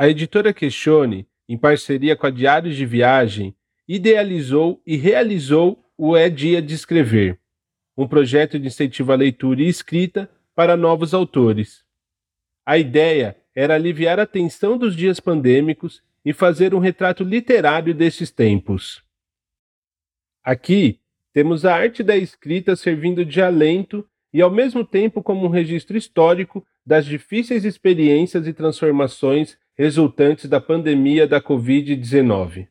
A editora Questione, em parceria com a Diários de Viagem, idealizou e realizou o É Dia de Escrever, um projeto de incentivo à leitura e escrita para novos autores. A ideia era aliviar a tensão dos dias pandêmicos e fazer um retrato literário desses tempos. Aqui temos a arte da escrita servindo de alento e, ao mesmo tempo, como um registro histórico das difíceis experiências e transformações resultantes da pandemia da Covid-19.